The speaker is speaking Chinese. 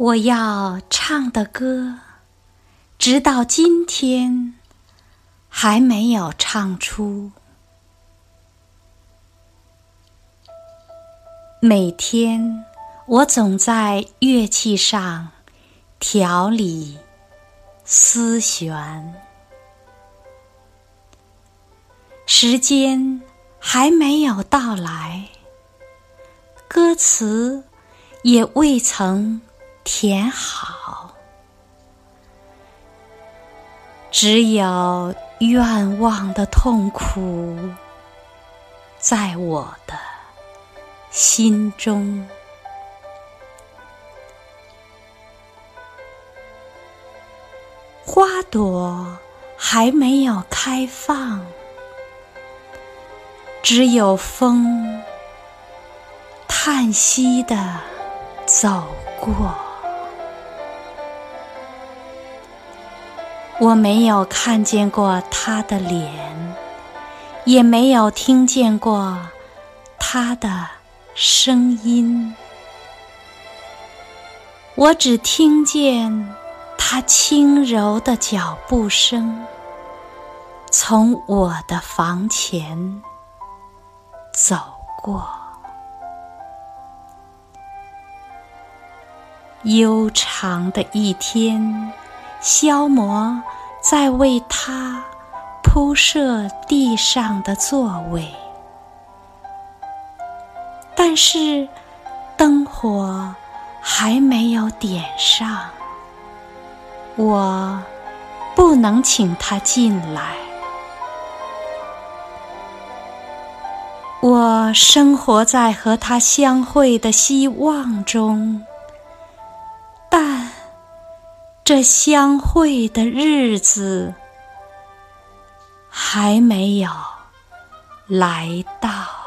我要唱的歌，直到今天还没有唱出。每天，我总在乐器上调理、丝弦，时间还没有到来，歌词也未曾。填好，只有愿望的痛苦在我的心中。花朵还没有开放，只有风叹息的走过。我没有看见过他的脸，也没有听见过他的声音。我只听见他轻柔的脚步声从我的房前走过。悠长的一天。消磨在为他铺设地上的座位，但是灯火还没有点上，我不能请他进来。我生活在和他相会的希望中。但这相会的日子还没有来到。